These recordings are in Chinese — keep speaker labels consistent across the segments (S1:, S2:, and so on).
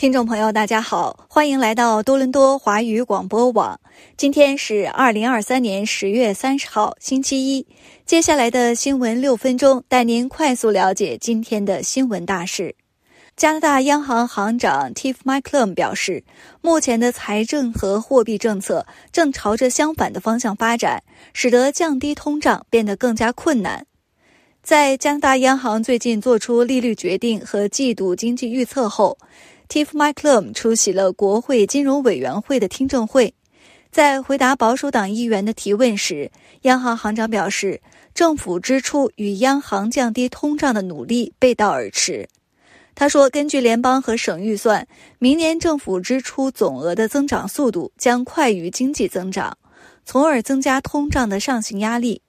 S1: 听众朋友，大家好，欢迎来到多伦多华语广播网。今天是二零二三年十月三十号，星期一。接下来的新闻六分钟，带您快速了解今天的新闻大事。加拿大央行行长 Tiff Macklem 表示，目前的财政和货币政策正朝着相反的方向发展，使得降低通胀变得更加困难。在加拿大央行最近做出利率决定和季度经济预测后。Tiff Macklem 出席了国会金融委员会的听证会，在回答保守党议员的提问时，央行行长表示，政府支出与央行降低通胀的努力背道而驰。他说，根据联邦和省预算，明年政府支出总额的增长速度将快于经济增长，从而增加通胀的上行压力。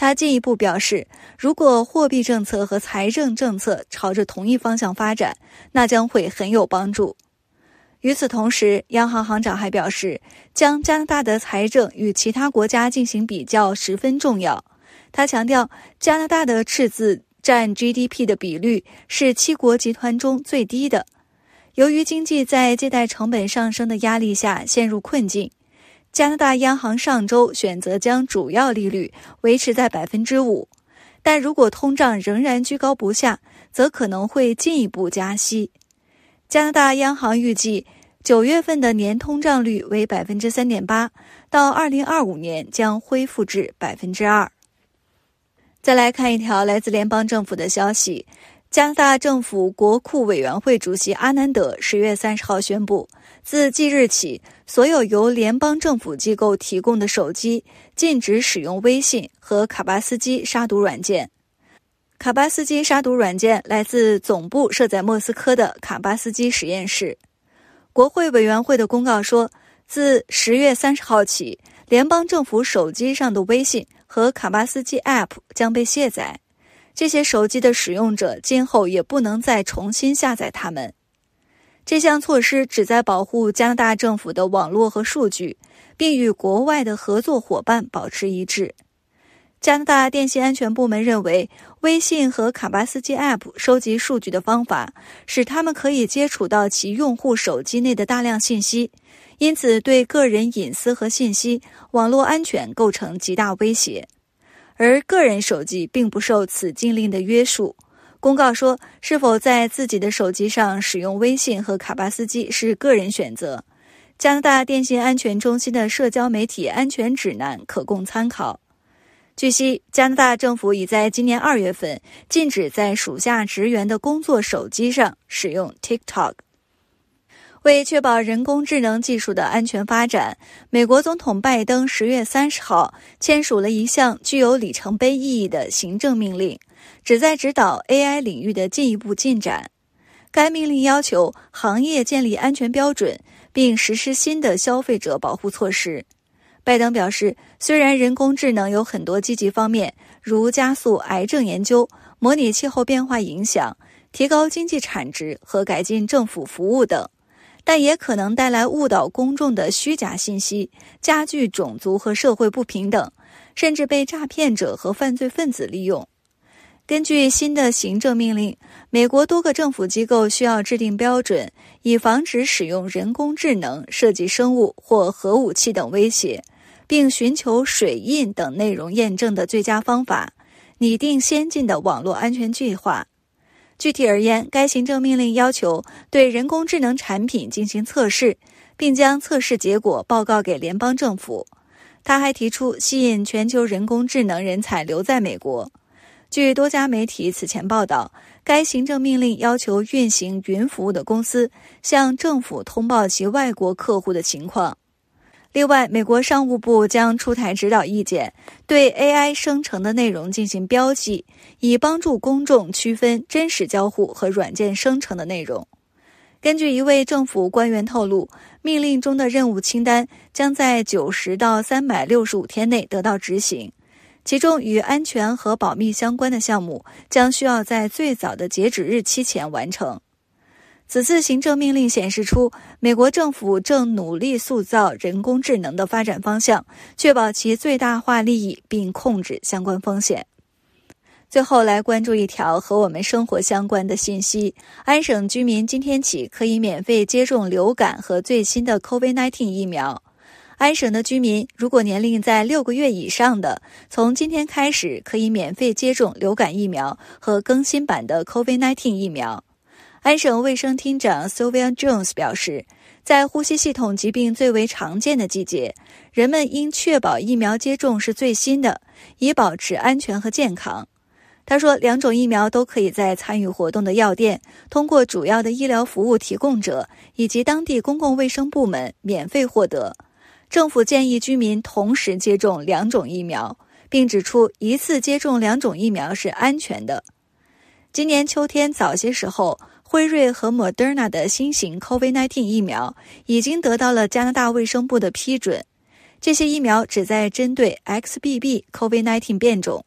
S1: 他进一步表示，如果货币政策和财政政策朝着同一方向发展，那将会很有帮助。与此同时，央行行长还表示，将加拿大的财政与其他国家进行比较十分重要。他强调，加拿大的赤字占 GDP 的比率是七国集团中最低的。由于经济在借贷成本上升的压力下陷入困境。加拿大央行上周选择将主要利率维持在百分之五，但如果通胀仍然居高不下，则可能会进一步加息。加拿大央行预计九月份的年通胀率为百分之三点八，到二零二五年将恢复至百分之二。再来看一条来自联邦政府的消息。加拿大政府国库委员会主席阿南德十月三十号宣布，自即日起，所有由联邦政府机构提供的手机禁止使用微信和卡巴斯基杀毒软件。卡巴斯基杀毒软件来自总部设在莫斯科的卡巴斯基实验室。国会委员会的公告说，自十月三十号起，联邦政府手机上的微信和卡巴斯基 App 将被卸载。这些手机的使用者今后也不能再重新下载它们。这项措施旨在保护加拿大政府的网络和数据，并与国外的合作伙伴保持一致。加拿大电信安全部门认为，微信和卡巴斯基 App 收集数据的方法使他们可以接触到其用户手机内的大量信息，因此对个人隐私和信息网络安全构成极大威胁。而个人手机并不受此禁令的约束。公告说，是否在自己的手机上使用微信和卡巴斯基是个人选择。加拿大电信安全中心的社交媒体安全指南可供参考。据悉，加拿大政府已在今年二月份禁止在属下职员的工作手机上使用 TikTok。为确保人工智能技术的安全发展，美国总统拜登十月三十号签署了一项具有里程碑意义的行政命令，旨在指导 AI 领域的进一步进展。该命令要求行业建立安全标准，并实施新的消费者保护措施。拜登表示，虽然人工智能有很多积极方面，如加速癌症研究、模拟气候变化影响、提高经济产值和改进政府服务等。但也可能带来误导公众的虚假信息，加剧种族和社会不平等，甚至被诈骗者和犯罪分子利用。根据新的行政命令，美国多个政府机构需要制定标准，以防止使用人工智能设计生物或核武器等威胁，并寻求水印等内容验证的最佳方法，拟定先进的网络安全计划。具体而言，该行政命令要求对人工智能产品进行测试，并将测试结果报告给联邦政府。他还提出吸引全球人工智能人才留在美国。据多家媒体此前报道，该行政命令要求运行云服务的公司向政府通报其外国客户的情况。另外，美国商务部将出台指导意见，对 AI 生成的内容进行标记，以帮助公众区分真实交互和软件生成的内容。根据一位政府官员透露，命令中的任务清单将在九十到三百六十五天内得到执行，其中与安全和保密相关的项目将需要在最早的截止日期前完成。此次行政命令显示出，美国政府正努力塑造人工智能的发展方向，确保其最大化利益，并控制相关风险。最后来关注一条和我们生活相关的信息：安省居民今天起可以免费接种流感和最新的 COVID-19 疫苗。安省的居民如果年龄在六个月以上的，从今天开始可以免费接种流感疫苗和更新版的 COVID-19 疫苗。安省卫生厅长 Sylvia Jones 表示，在呼吸系统疾病最为常见的季节，人们应确保疫苗接种是最新的，以保持安全和健康。他说，两种疫苗都可以在参与活动的药店、通过主要的医疗服务提供者以及当地公共卫生部门免费获得。政府建议居民同时接种两种疫苗，并指出一次接种两种疫苗是安全的。今年秋天早些时候，辉瑞和 Moderna 的新型 COVID-19 疫苗已经得到了加拿大卫生部的批准。这些疫苗旨在针对 XBB COVID-19 变种。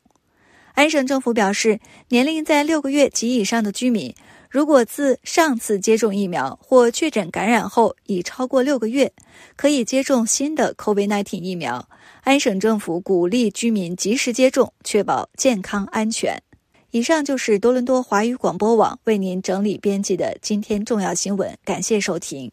S1: 安省政府表示，年龄在六个月及以上的居民，如果自上次接种疫苗或确诊感染后已超过六个月，可以接种新的 COVID-19 疫苗。安省政府鼓励居民及时接种，确保健康安全。以上就是多伦多华语广播网为您整理编辑的今天重要新闻，感谢收听。